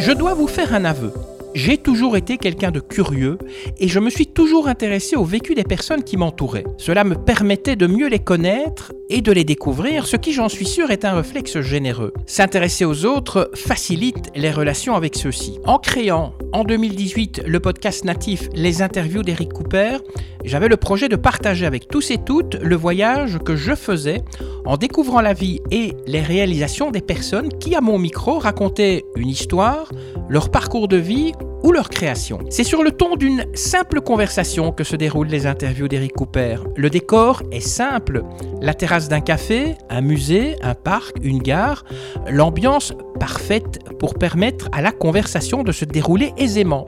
Je dois vous faire un aveu. J'ai toujours été quelqu'un de curieux et je me suis toujours intéressé au vécu des personnes qui m'entouraient. Cela me permettait de mieux les connaître et de les découvrir, ce qui j'en suis sûr est un réflexe généreux. S'intéresser aux autres facilite les relations avec ceux-ci. En créant en 2018 le podcast natif Les interviews d'Eric Cooper, j'avais le projet de partager avec tous et toutes le voyage que je faisais en découvrant la vie et les réalisations des personnes qui, à mon micro, racontaient une histoire, leur parcours de vie ou leur création. C'est sur le ton d'une simple conversation que se déroulent les interviews d'Eric Cooper. Le décor est simple. La terrasse d'un café, un musée, un parc, une gare, l'ambiance parfaite pour permettre à la conversation de se dérouler aisément.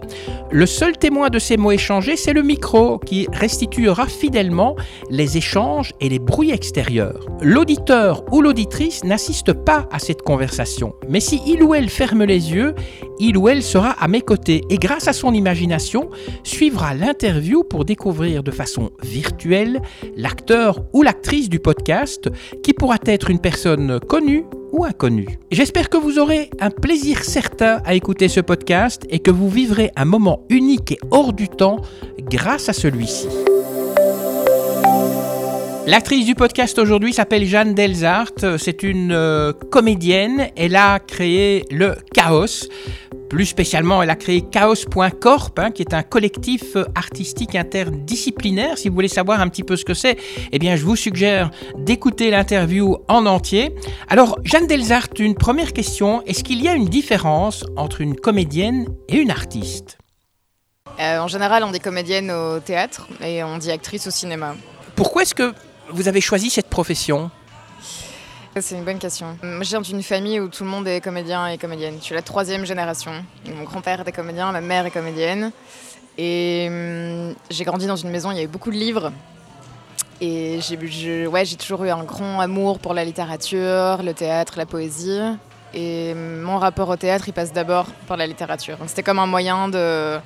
Le seul témoin de ces mots échangés, c'est le micro qui restituera fidèlement les échanges et les bruits extérieurs. L'auditeur ou l'auditrice n'assiste pas à cette conversation, mais si il ou elle ferme les yeux, il ou elle sera à mes côtés et grâce à son imagination suivra l'interview pour découvrir de façon virtuelle l'acteur ou l'actrice du podcast qui pourra être une personne connue ou inconnue. J'espère que vous aurez un plaisir certain à écouter ce podcast et que vous vivrez un moment unique et hors du temps grâce à celui-ci. L'actrice du podcast aujourd'hui s'appelle Jeanne Delzart. C'est une euh, comédienne. Elle a créé le Chaos. Plus spécialement, elle a créé Chaos.corp, hein, qui est un collectif artistique interdisciplinaire. Si vous voulez savoir un petit peu ce que c'est, eh bien, je vous suggère d'écouter l'interview en entier. Alors, Jeanne Delzart, une première question. Est-ce qu'il y a une différence entre une comédienne et une artiste? Euh, en général, on dit comédienne au théâtre et on dit actrice au cinéma. Pourquoi est-ce que vous avez choisi cette profession C'est une bonne question. Moi, je viens d'une famille où tout le monde est comédien et comédienne. Je suis la troisième génération. Mon grand-père était comédien, ma mère est comédienne. Et hum, j'ai grandi dans une maison, il y avait beaucoup de livres. Et j'ai toujours eu un grand amour pour la littérature, le théâtre, la poésie. Et hum, mon rapport au théâtre, il passe d'abord par la littérature. C'était comme un moyen de,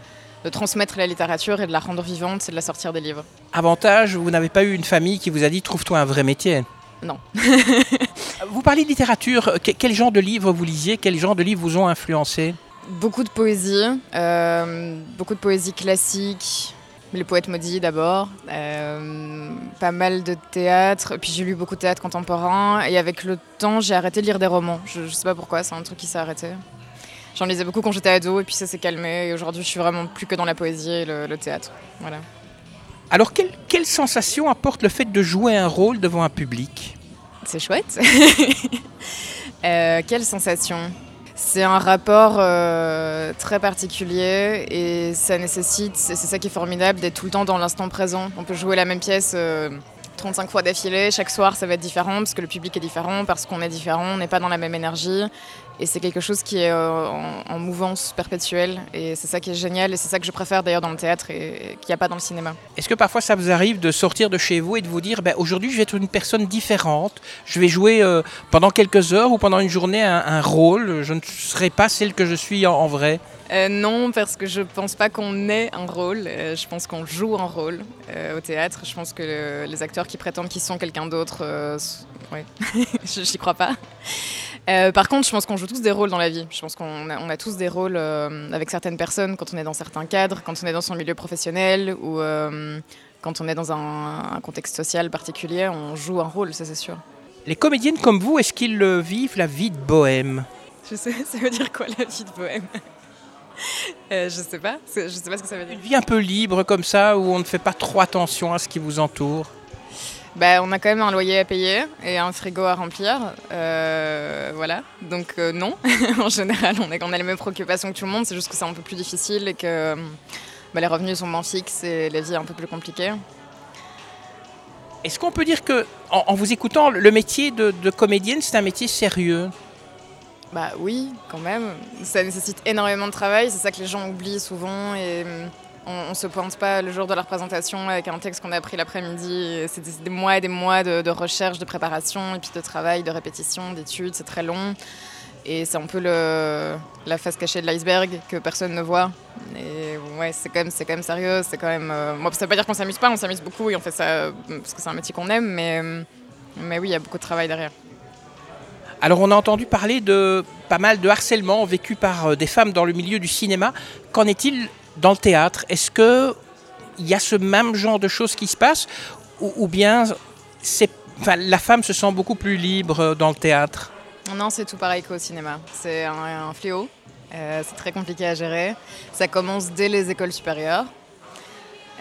de transmettre la littérature et de la rendre vivante, c'est de la sortir des livres. Avantage, vous n'avez pas eu une famille qui vous a dit trouve-toi un vrai métier. Non. vous parlez de littérature. Que- Quel genre de livres vous lisiez Quel genre de livres vous ont influencé? Beaucoup de poésie, euh, beaucoup de poésie classique, les poètes maudits d'abord, euh, pas mal de théâtre, puis j'ai lu beaucoup de théâtre contemporain, et avec le temps j'ai arrêté de lire des romans, je, je sais pas pourquoi, c'est un truc qui s'est arrêté. J'en lisais beaucoup quand j'étais ado, et puis ça s'est calmé, et aujourd'hui je suis vraiment plus que dans la poésie et le, le théâtre. Voilà. Alors, quelle, quelle sensation apporte le fait de jouer un rôle devant un public? C'est chouette. Euh, quelle sensation? C'est un rapport euh, très particulier et ça nécessite, c'est ça qui est formidable, d'être tout le temps dans l'instant présent. On peut jouer la même pièce euh, 35 fois d'affilée, chaque soir ça va être différent parce que le public est différent, parce qu'on est différent, on n'est pas dans la même énergie. Et c'est quelque chose qui est euh, en, en mouvance perpétuelle et c'est ça qui est génial et c'est ça que je préfère d'ailleurs dans le théâtre et, et qu'il n'y a pas dans le cinéma. Est-ce que parfois ça vous arrive de sortir de chez vous et de vous dire ben, aujourd'hui je vais être une personne différente, je vais jouer euh, pendant quelques heures ou pendant une journée un, un rôle, je ne serai pas celle que je suis en, en vrai Euh, non, parce que je pense pas qu'on ait un rôle. Euh, je pense qu'on joue un rôle euh, au théâtre. Je pense que le- les acteurs qui prétendent qu'ils sont quelqu'un d'autre, euh, ouais, Je- j'y crois pas. Euh, par contre, je pense qu'on joue tous des rôles dans la vie. Je pense qu'on a, on a tous des rôles euh, avec certaines personnes quand on est dans certains cadres, quand on est dans son milieu professionnel ou euh, quand on est dans un, un contexte social particulier. On joue un rôle, ça c'est sûr. Les comédiennes comme vous, est-ce qu'ils vivent la vie de bohème? Je sais, ça veut dire quoi la vie de bohème? Euh, Je sais pas. Je sais pas ce que ça veut dire. Une vie un peu libre comme ça, où on ne fait pas trop attention à ce qui vous entoure? Bah, on a quand même un loyer à payer et un frigo à remplir. euh, voilà. Donc, euh, non. en général, on, est, on a les mêmes préoccupations que tout le monde. C'est juste que c'est un peu plus difficile et que bah, les revenus sont moins fixes et la vie est un peu plus compliquée. Est-ce qu'on peut dire que, en, en vous écoutant, le métier de, de comédienne, c'est un métier sérieux? Bah oui, quand même. Ça nécessite énormément de travail. C'est ça que les gens oublient souvent. Et on, on se pointe pas le jour de la représentation avec un texte qu'on a appris l'après-midi. C'est des, mois et des mois de, recherche, de préparation, et puis de travail, de répétition, d'études. C'est très long. Et c'est un peu la face cachée de l'iceberg que personne ne voit. Et ouais, c'est quand même, quand même sérieux. C'est quand même. euh, veut pas dire qu'on s'amuse pas. On s'amuse beaucoup et on fait euh, parce que c'est un métier qu'on aime. Mais, euh, mais oui, il y a beaucoup de travail derrière. Alors on a entendu parler de pas mal de harcèlement vécu par des femmes dans le milieu du cinéma. Qu'en est-il dans le théâtre Est-ce que il y a ce même genre de choses qui se passent ou, bien la femme se sent beaucoup plus libre euh, dans le théâtre? Non, c'est tout pareil qu'au cinéma. C'est un, fléau. Euh, c'est très compliqué à gérer. Ça commence dès les écoles supérieures.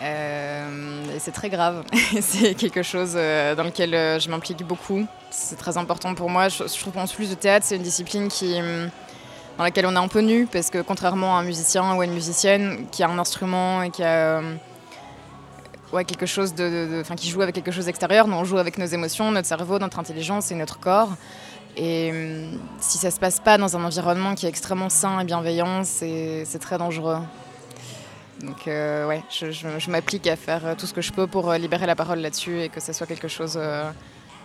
Euh, et c'est très grave. c'est quelque chose dans lequel je m'implique beaucoup. C'est très important pour moi. Je, trouve qu'en plus de théâtre, c'est une discipline qui, dans laquelle on est un peu nu, parce que contrairement à un musicien ou à une musicienne qui a un instrument et qui a ouais, quelque chose de, qui joue avec quelque chose d'extérieur, nous on joue avec nos émotions, notre cerveau, notre intelligence et notre corps. Et si ça se passe pas dans un environnement qui est extrêmement sain et bienveillant, c'est très dangereux. Donc euh, ouais, je, m'applique à faire euh, tout ce que je peux pour euh, libérer la parole là-dessus et que ce soit quelque chose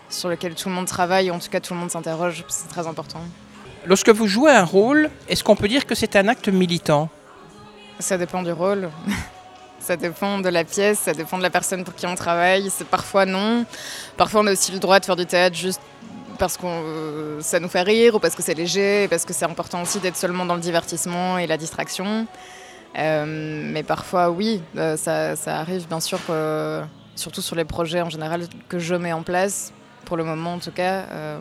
sur lequel tout le monde travaille, ou en tout cas tout le monde s'interroge, c'est très important. Lorsque vous jouez un rôle, est-ce qu'on peut dire que c'est un acte militant? Ça dépend du rôle. ça dépend de la pièce, ça dépend de la personne pour qui on travaille. C'est parfois non. Parfois on a aussi le droit de faire du théâtre juste parce que ça nous fait rire ou parce que c'est léger, parce que c'est important aussi d'être seulement dans le divertissement et la distraction. Euh, mais parfois, oui, euh, ça, arrive bien sûr, surtout sur les projets en général que je mets en place, pour le moment en tout cas, euh,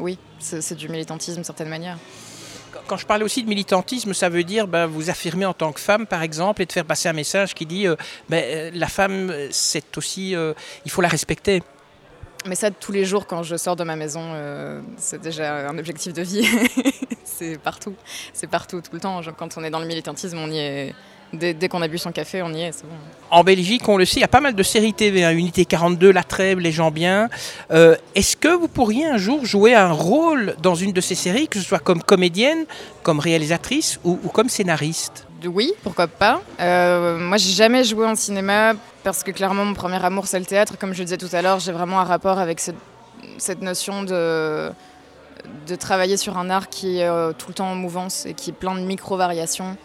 oui, c'est du militantisme d'une certaine manière. Quand je parle aussi de militantisme, ça veut dire ben, vous affirmer en tant que femme, par exemple, et de faire passer un message qui dit ben, la femme, c'est aussi, il faut la respecter. Mais ça, tous les jours, quand je sors de ma maison, euh, c'est déjà un objectif de vie. c'est partout. C'est partout, tout le temps. quand on est dans le militantisme, on y est. Dès, qu'on a bu son café, on y est, c'est bon. En Belgique, on le sait, il y a pas mal de séries TV, hein, Unité 42, La Trêve, Les gens bien. Euh, est-ce que vous pourriez un jour jouer un rôle dans une de ces séries, que ce soit comme comédienne, comme réalisatrice ou comme scénariste? Oui, pourquoi pas. Euh, moi, j'ai jamais joué en cinéma parce que clairement, mon premier amour, c'est le théâtre. Comme je le disais tout à l'heure, j'ai vraiment un rapport avec cette notion de, de travailler sur un art qui est euh, tout le temps en mouvance et qui est plein de micro-variations.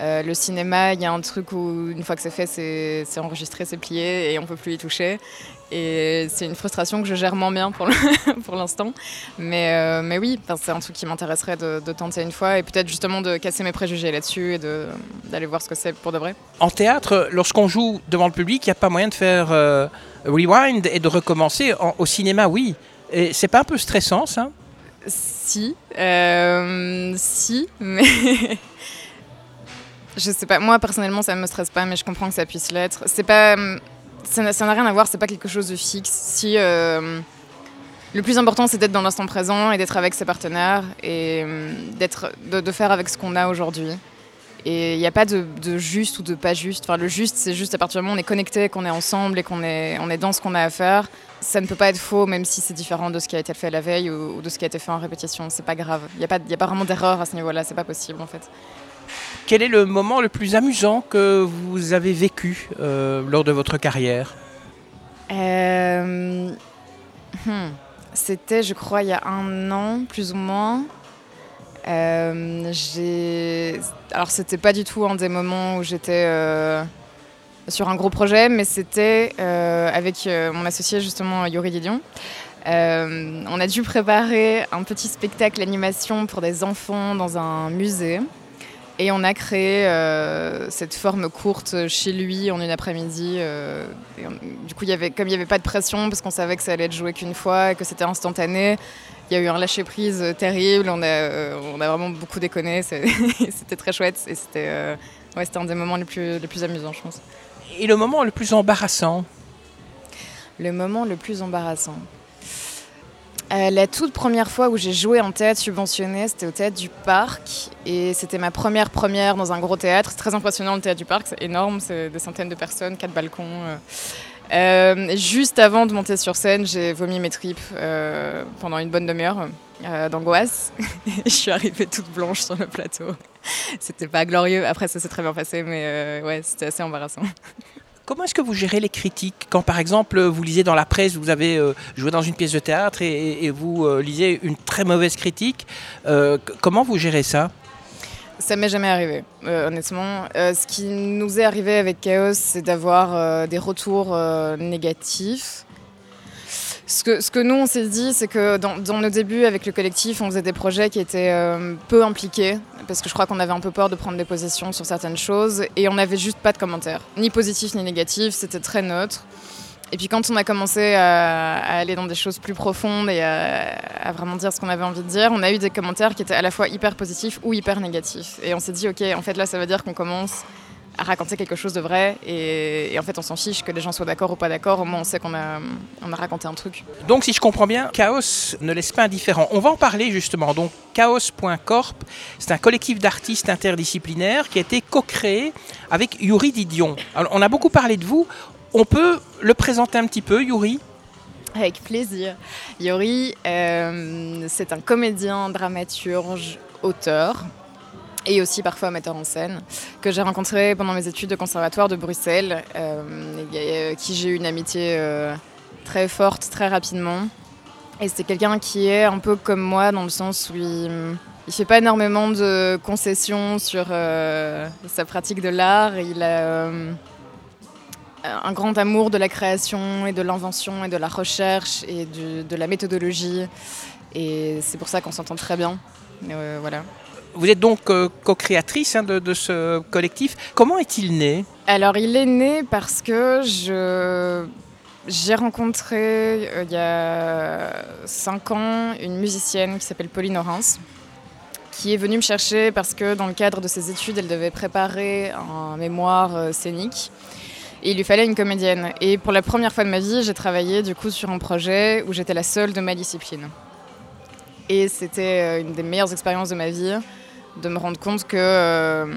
Euh, le cinéma, il y a un truc où une fois que c'est fait, c'est enregistré, c'est plié et on peut plus y toucher. Et c'est une frustration que je gère moins bien pour l'instant. Mais, euh, mais oui, c'est un truc qui m'intéresserait de, tenter une fois et peut-être justement de casser mes préjugés là-dessus et d'aller voir ce que c'est pour de vrai. En théâtre, lorsqu'on joue devant le public, il n'y a pas moyen de faire euh, rewind et de recommencer. au cinéma, oui. Et c'est pas un peu stressant ça? Si. si, mais. Je sais pas. Moi, personnellement, ça me stresse pas, mais je comprends que ça puisse l'être. C'est pas. Ça n'a rien à voir, c'est pas quelque chose de fixe. Si. Euh, le plus important, c'est d'être dans l'instant présent et d'être avec ses partenaires et euh, d'être, de, faire avec ce qu'on a aujourd'hui. Et il n'y a pas de, juste ou de pas juste. Enfin, le juste, c'est juste à partir du moment où on est connecté, qu'on est ensemble et qu'on est, on est dans ce qu'on a à faire. Ça ne peut pas être faux, même si c'est différent de ce qui a été fait la veille ou, de ce qui a été fait en répétition. C'est pas grave. Il n'y a, pas, a pas vraiment d'erreur à ce niveau-là. C'est pas possible, en fait. Quel est le moment le plus amusant que vous avez vécu euh, lors de votre carrière? Euh, hmm, C'était, je crois, il y a un an, plus ou moins. Euh, Alors, c'était pas du tout un des moments où j'étais sur un gros projet, mais c'était avec mon associé, justement, Yuri Didion. on a dû préparer un petit spectacle animation pour des enfants dans un musée. Et on a créé euh, cette forme courte chez lui en une après-midi. Euh, du coup, y avait, comme il n'y avait pas de pression, parce qu'on savait que ça allait être joué qu'une fois, que c'était instantané, il y a eu un lâcher-prise terrible. On a, euh, on a vraiment beaucoup déconné. C'était très chouette. Et c'était ouais, un des moments les plus, les plus amusants, je pense. Et le moment le plus embarrassant? Le moment le plus embarrassant. Euh, la toute première fois où j'ai joué en théâtre subventionné, c'était au théâtre du Parc. Et c'était ma première première dans un gros théâtre. Très impressionnant le théâtre du Parc, c'est énorme, c'est des centaines de personnes, quatre balcons. Euh. Euh, juste avant de monter sur scène, j'ai vomi mes tripes pendant une bonne demi-heure d'angoisse. je suis arrivée toute blanche sur le plateau. C'était pas glorieux. Après, ça s'est très bien passé, mais ouais, c'était assez embarrassant. Comment est-ce que vous gérez les critiques Quand par exemple vous lisez dans la presse, vous avez euh, joué dans une pièce de théâtre et, vous euh, lisez une très mauvaise critique, euh, comment vous gérez ça? Ça m'est jamais arrivé, honnêtement. ce qui nous est arrivé avec Chaos, c'est d'avoir des retours négatifs. Ce que, nous, on s'est dit, c'est que dans, dans, nos débuts avec le collectif, on faisait des projets qui étaient euh, peu impliqués, parce que je crois qu'on avait un peu peur de prendre des positions sur certaines choses, et on n'avait juste pas de commentaires, ni positifs ni négatifs, c'était très neutre. Et puis quand on a commencé à, aller dans des choses plus profondes et à vraiment dire ce qu'on avait envie de dire, on a eu des commentaires qui étaient à la fois hyper positifs ou hyper négatifs. Et on s'est dit, ok, en fait là, ça veut dire qu'on commence à raconter quelque chose de vrai et, et en fait on s'en fiche que les gens soient d'accord ou pas d'accord, au moins on sait qu'on a, on a raconté un truc. Donc si je comprends bien, Chaos ne laisse pas indifférent. On va en parler justement. Donc Chaos.corp, c'est un collectif d'artistes interdisciplinaires qui a été co-créé avec Yuri Didion. Alors, on a beaucoup parlé de vous. On peut le présenter un petit peu, Yuri? Avec plaisir. Yuri, euh, c'est un comédien, dramaturge, auteur et aussi parfois metteur en scène, que j'ai rencontré pendant mes études de conservatoire de Bruxelles, euh, et, qui j'ai eu une amitié euh, très forte très rapidement. Et c'est quelqu'un qui est un peu comme moi dans le sens où il ne fait pas énormément de concessions sur euh, sa pratique de l'art. Il a euh, un grand amour de la création et de l'invention et de la recherche et de la méthodologie. Et c'est pour ça qu'on s'entend très bien. Euh, voilà. Vous êtes donc euh, co-créatrice hein, de, ce collectif. Comment est-il né? Alors, il est né parce que j'ai rencontré euh, il y a 5 ans une musicienne qui s'appelle Pauline Orens, qui est venue me chercher parce que dans le cadre de ses études, elle devait préparer un mémoire euh, scénique. Et il lui fallait une comédienne. Et pour la première fois de ma vie, j'ai travaillé du coup sur un projet où j'étais la seule de ma discipline. Et c'était une des meilleures expériences de ma vie de me rendre compte que euh,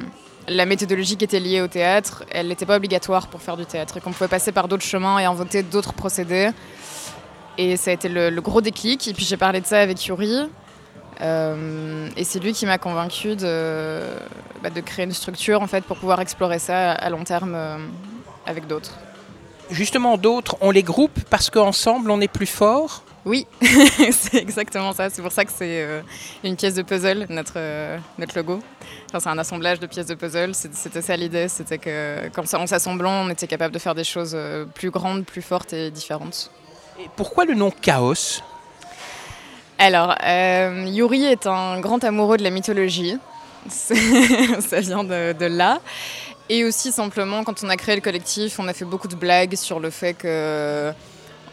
la méthodologie qui était liée au théâtre, elle n'était pas obligatoire pour faire du théâtre et qu'on pouvait passer par d'autres chemins et inventer d'autres procédés. Et ça a été le, gros déclic. Et puis j'ai parlé de ça avec Yuri. Euh, et c'est lui qui m'a convaincu de, bah, de, créer une structure en fait, pour pouvoir explorer ça à long terme euh, avec d'autres. Justement, d'autres, on les groupe parce qu'ensemble, on est plus fort oui, c'est exactement ça. C'est pour ça que c'est euh, une pièce de puzzle, notre, euh, notre logo. Enfin, c'est un assemblage de pièces de puzzle. C'était ça l'idée. C'était que, comme ça, en s'assemblant, on était capable de faire des choses euh, plus grandes, plus fortes et différentes. Et pourquoi le nom Chaos? Alors, euh, Yuri est un grand amoureux de la mythologie. ça vient de, de là. Et aussi, simplement, quand on a créé le collectif, on a fait beaucoup de blagues sur le fait que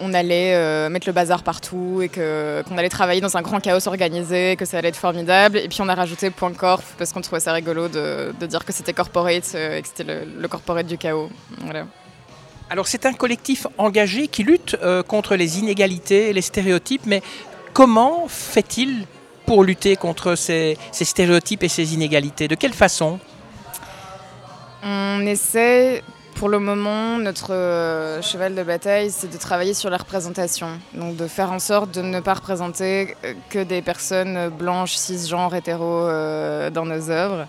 on allait euh, mettre le bazar partout et que, qu'on allait travailler dans un grand chaos organisé, que ça allait être formidable. Et puis on a rajouté point corp parce qu'on trouvait ça rigolo de, de dire que c'était corporate euh, et que c'était le, le, corporate du chaos. Voilà. Alors c'est un collectif engagé qui lutte euh, contre les inégalités les stéréotypes, mais comment fait-il pour lutter contre ces, ces stéréotypes et ces inégalités? De quelle façon? On essaie pour le moment, notre euh, cheval de bataille, c'est de travailler sur la représentation. Donc de faire en sorte de ne pas représenter que des personnes blanches, cisgenres, hétéros euh, dans nos œuvres.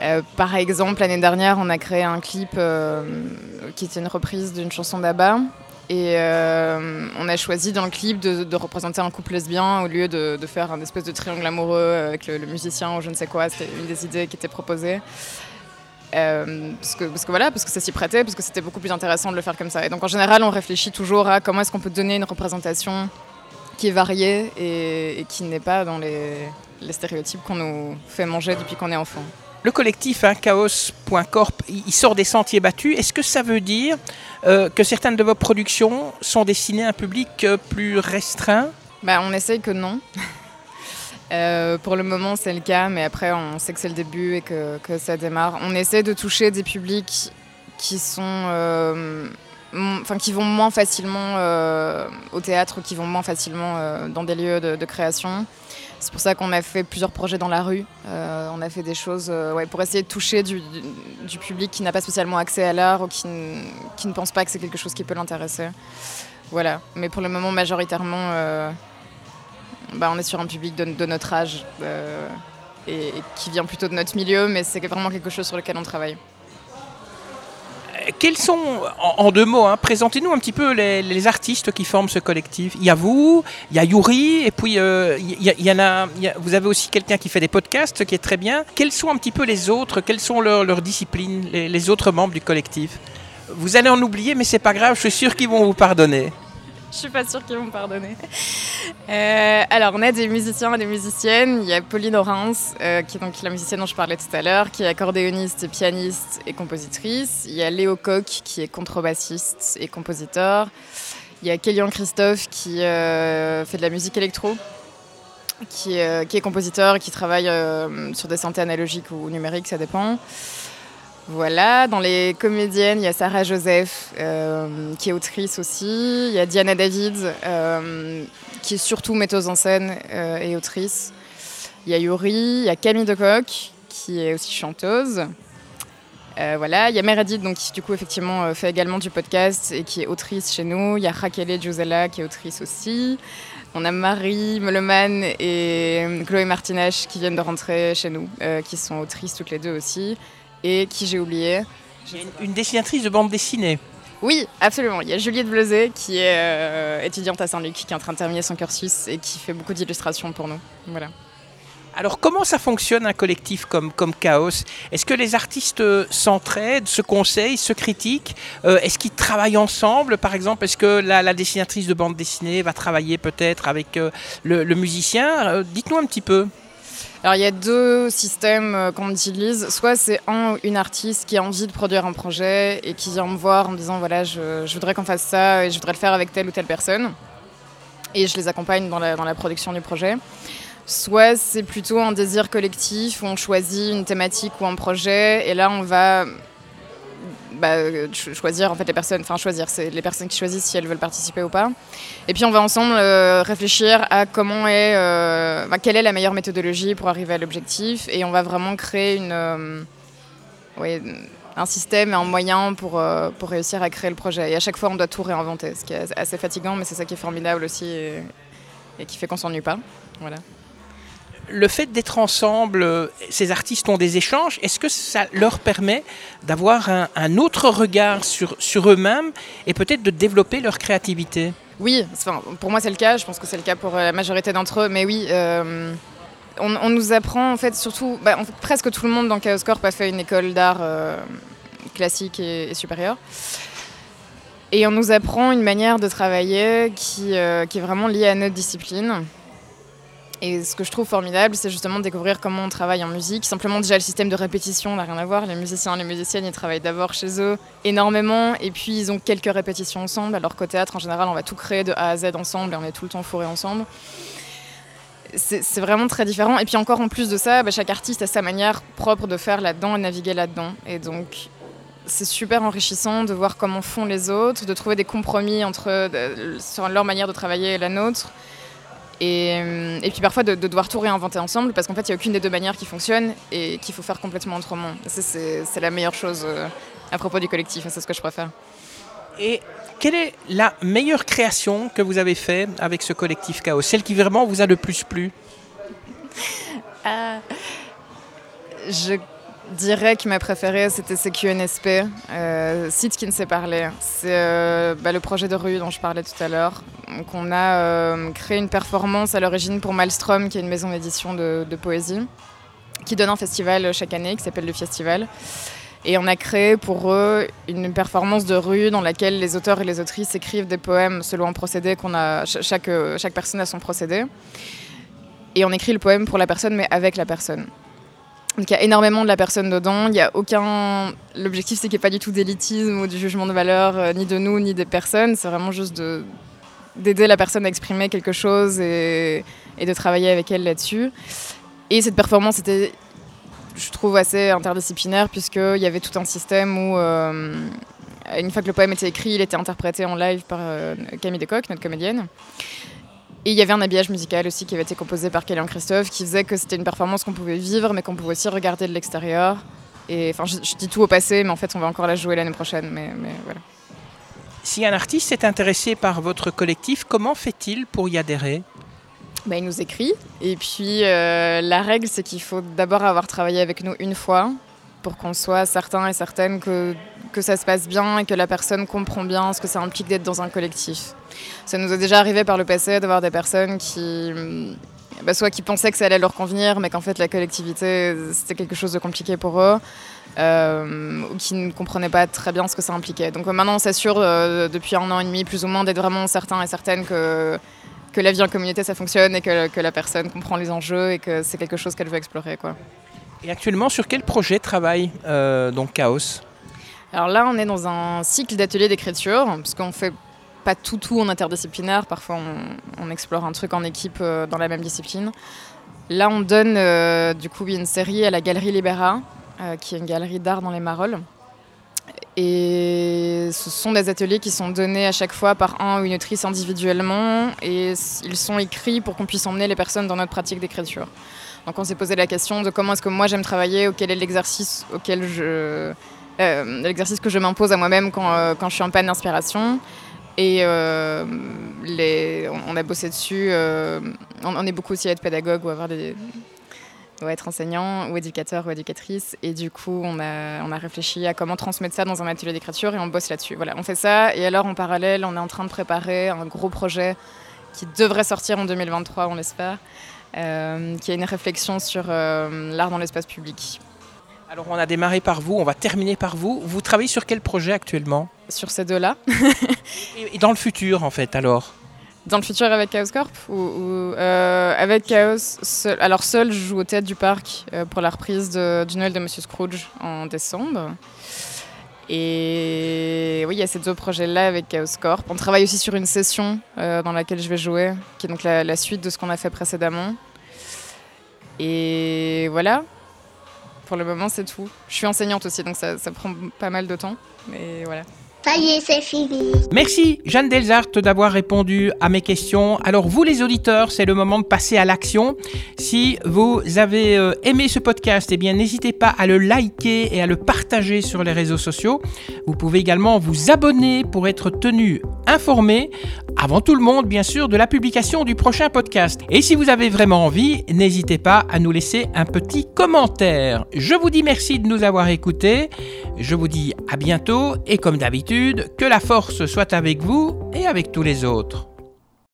Euh, par exemple, l'année dernière, on a créé un clip euh, qui était une reprise d'une chanson d'Abba. Et euh, on a choisi dans le clip de, représenter un couple lesbien au lieu de, faire un espèce de triangle amoureux avec le musicien ou je ne sais quoi. C'était une des idées qui était proposée. Euh, parce, que, parce que voilà, parce que ça s'y prêtait, parce que c'était beaucoup plus intéressant de le faire comme ça. Et donc en général, on réfléchit toujours à comment est-ce qu'on peut donner une représentation qui est variée et, et qui n'est pas dans les, les stéréotypes qu'on nous fait manger depuis qu'on est enfant. Le collectif hein, chaos.corp, il sort des sentiers battus. Est-ce que ça veut dire euh, que certaines de vos productions sont destinées à un public euh, plus restreint? Bah, On essaye que non. Euh, pour le moment, c'est le cas, mais après, on sait que c'est le début et que, ça démarre. On essaie de toucher des publics qui sont, euh, qui vont moins facilement euh, au théâtre, qui vont moins facilement dans des lieux de, création. C'est pour ça qu'on a fait plusieurs projets dans la rue. On a fait des choses pour essayer de toucher du, public qui n'a pas spécialement accès à l'art ou qui, ne pense pas que c'est quelque chose qui peut l'intéresser. Voilà. Mais pour le moment, majoritairement bah, on est sur un public de, notre âge euh, et, qui vient plutôt de notre milieu, mais c'est vraiment quelque chose sur lequel on travaille. Quels sont, en, deux mots, hein, présentez-nous un petit peu les, artistes qui forment ce collectif. Il y a vous, il y a Yuri, et puis euh, il, y, en a, vous avez aussi quelqu'un qui fait des podcasts, qui est très bien. Quels sont un petit peu les autres Quelles sont leurs, leurs disciplines, les, les autres membres du collectif? Vous allez en oublier, mais c'est pas grave, je suis sûr qu'ils vont vous pardonner. Je suis pas sûre qu'ils vont me pardonner. Euh, alors, on a des musiciens et des musiciennes. Il y a Pauline Orens, euh, qui est donc la musicienne dont je parlais tout à l'heure, qui est accordéoniste, pianiste et compositrice. Il y a Léo Koch, qui est contrebassiste et compositeur. Il y a Kélian Christophe, qui euh, fait de la musique électro, qui est compositeur et qui travaille sur des synthés analogiques ou numériques, ça dépend. Voilà, dans les comédiennes, il y a Sarah Joseph, euh, qui est autrice aussi. Il y a Diana David, euh, qui est surtout metteuse en scène euh, et autrice. Il y a Yuri, il y a Camille Decoq, qui est aussi chanteuse. voilà, il y a Meredith, donc, qui du coup effectivement fait également du podcast et qui est autrice chez nous. Il y a Raquel Giusella, qui est autrice aussi. On a Marie Moloman et Chloé Martinage qui viennent de rentrer chez nous, qui sont autrices toutes les deux aussi et qui j'ai oublié. une, dessinatrice de bande dessinée. Oui, absolument. Il y a Juliette Bleuset qui est euh, étudiante à Saint-Luc, qui est en train de terminer son cursus et qui fait beaucoup d'illustrations pour nous. Voilà. Alors comment ça fonctionne un collectif comme, comme Chaos? Est-ce que les artistes s'entraident, se conseillent, se critiquent? Euh, Est-ce qu'ils travaillent ensemble? Par exemple Est-ce que la, dessinatrice de bande dessinée va travailler peut-être avec euh, le, le, musicien? Dites-nous un petit peu. Alors il y a deux systèmes euh, qu'on utilise. Soit c'est un une artiste qui a envie de produire un projet et qui vient me voir en me disant voilà je, voudrais qu'on fasse ça et je voudrais le faire avec telle ou telle personne. Et je les accompagne dans la, dans la production du projet. Soit c'est plutôt un désir collectif où on choisit une thématique ou un projet et là on va bah, choisir en fait les personnes, enfin choisir, c'est les personnes qui choisissent si elles veulent participer ou pas. Et puis on va ensemble euh, réfléchir à comment est, euh, quelle est la meilleure méthodologie pour arriver à l'objectif, et on va vraiment créer une, euh, un système et un moyen pour, pour réussir à créer le projet. Et à chaque fois on doit tout réinventer, ce qui est assez fatigant, mais c'est ça qui est formidable aussi et, et qui fait qu'on s'ennuie pas. Voilà le fait d'être ensemble, euh, ces artistes ont des échanges, est-ce que ça leur permet d'avoir un, autre regard sur, eux-mêmes et peut-être de développer leur créativité? Oui, enfin, pour moi c'est le cas, je pense que c'est le cas pour euh, la majorité d'entre eux, mais oui. Euh, on, nous apprend en fait surtout, bah, presque tout le monde dans Chaos Corp a fait une école d'art classique et, supérieure. Et on nous apprend une manière de travailler qui est vraiment liée à notre discipline. Et ce que je trouve formidable, c'est justement découvrir comment on travaille en musique. Simplement, déjà, le système de répétition n'a rien à voir. Les musiciens et les musiciennes, ils travaillent d'abord chez eux énormément, et puis ils ont quelques répétitions ensemble, alors qu'au théâtre, en général, on va tout créer de A à Z ensemble, et on est tout le temps fourré ensemble. C'est vraiment très différent. Et puis encore en plus de ça, bah, chaque artiste a sa manière propre de faire là-dedans et naviguer là-dedans. Et donc, c'est super enrichissant de voir comment font les autres, de trouver des compromis entre euh, sur leur manière de travailler et la nôtre. Et, puis parfois de, devoir tout réinventer ensemble parce qu'en fait il n'y a aucune des deux manières qui fonctionne et qu'il faut faire complètement autrement. C'est la meilleure chose euh, à propos du collectif, c'est ce que je préfère. Et quelle est la meilleure création que vous avez faite avec ce collectif Chaos Celle qui vraiment vous a le plus plu? Euh, Je dirais que ma préférée, c'était CQNSP, euh, site qui ne sait parler. C'est euh, bah, le projet de rue dont je parlais tout à l'heure. On a euh, créé une performance à l'origine pour Maelstrom, qui est une maison d'édition de, poésie, qui donne un festival chaque année qui s'appelle le Festival. Et on a créé pour eux une performance de rue dans laquelle les auteurs et les autrices écrivent des poèmes selon un procédé qu'on a. Chaque, chaque personne a son procédé. Et on écrit le poème pour la personne, mais avec la personne. Donc il y a énormément de la personne dedans. Il y a aucun. L'objectif c'est qu'il n'y ait pas du tout d'élitisme ou du jugement de valeur euh, ni de nous ni des personnes. C'est vraiment juste de d'aider la personne à exprimer quelque chose et, et de travailler avec elle là-dessus. Et cette performance était, je trouve, assez interdisciplinaire puisqu'il y avait tout un système où, euh, une fois que le poème était écrit, il était interprété en live par euh, Camille Decoq, notre comédienne. Et il y avait un habillage musical aussi qui avait été composé par Kélian Christophe qui faisait que c'était une performance qu'on pouvait vivre mais qu'on pouvait aussi regarder de l'extérieur. Et enfin, je, dis tout au passé, mais en fait, on va encore la jouer l'année prochaine. Mais, mais voilà. Si un artiste est intéressé par votre collectif, comment fait-il pour y adhérer? Bah, Il nous écrit. Et puis, euh, la règle, c'est qu'il faut d'abord avoir travaillé avec nous une fois pour qu'on soit certain et certaine que, que ça se passe bien et que la personne comprend bien ce que ça implique d'être dans un collectif. Ça nous est déjà arrivé par le passé d'avoir des personnes qui bah, soit qui pensaient que ça allait leur convenir, mais qu'en fait la collectivité c'était quelque chose de compliqué pour eux, euh, ou qui ne comprenaient pas très bien ce que ça impliquait. Donc euh, maintenant on s'assure euh, depuis un an et demi plus ou moins d'être vraiment certain et certaine que, que la vie en communauté ça fonctionne et que, que la personne comprend les enjeux et que c'est quelque chose qu'elle veut explorer. Quoi. Et actuellement sur quel projet travaille donc Chaos? Alors là on est dans un cycle d'ateliers d'écriture, parce qu'on fait pas tout tout en interdisciplinaire. Parfois, on, explore un truc en équipe euh, dans la même discipline. Là, on donne euh, du coup une série à la Galerie Libera, euh, qui est une galerie d'art dans les Marolles. Et ce sont des ateliers qui sont donnés à chaque fois par un ou une autrice individuellement, et ils sont écrits pour qu'on puisse emmener les personnes dans notre pratique d'écriture. Donc, on s'est posé la question de comment est-ce que moi j'aime travailler, quel est l'exercice auquel je l'exercice que je m'impose à moi-même quand, quand je suis en panne d'inspiration. Et euh, on, a bossé dessus. Euh, on, est beaucoup aussi à être pédagogue ou avoir des, ou être enseignant ou éducateur ou éducatrice. Et du coup, on a, on a réfléchi à comment transmettre ça dans un atelier d'écriture et on bosse là-dessus. Voilà, on fait ça. Et alors, en parallèle, on est en train de préparer un gros projet qui devrait sortir en 2023, on l'espère, euh, qui est une réflexion sur l'art dans l'espace public. Alors on a démarré par vous, on va terminer par vous. Vous travaillez sur quel projet actuellement? Sur ces deux-là. et, dans le futur en fait alors? Dans le futur avec Chaos Corp ou, euh, avec Chaos seul, Alors seul, je joue au théâtre du parc euh, pour la reprise du Noël de Monsieur Scrooge en décembre. Et oui, il y a ces deux projets-là avec Chaos Corp. On travaille aussi sur une session euh, dans laquelle je vais jouer, qui est donc la, la suite de ce qu'on a fait précédemment. Et voilà, pour le moment, c'est tout. Je suis enseignante aussi, donc ça, ça prend pas mal de temps. Mais voilà. Ça y est, c'est fini. Merci Jeanne Delzart d'avoir répondu à mes questions. Alors vous les auditeurs, c'est le moment de passer à l'action. Si vous avez euh, aimé ce podcast, eh bien n'hésitez pas à le liker et à le partager sur les réseaux sociaux. Vous pouvez également vous abonner pour être tenu informé avant tout le monde bien sûr de la publication du prochain podcast. Et si vous avez vraiment envie, n'hésitez pas à nous laisser un petit commentaire. Je vous dis merci de nous avoir écoutés. Je vous dis à bientôt et comme d'habitude, que la force soit avec vous et avec tous les autres.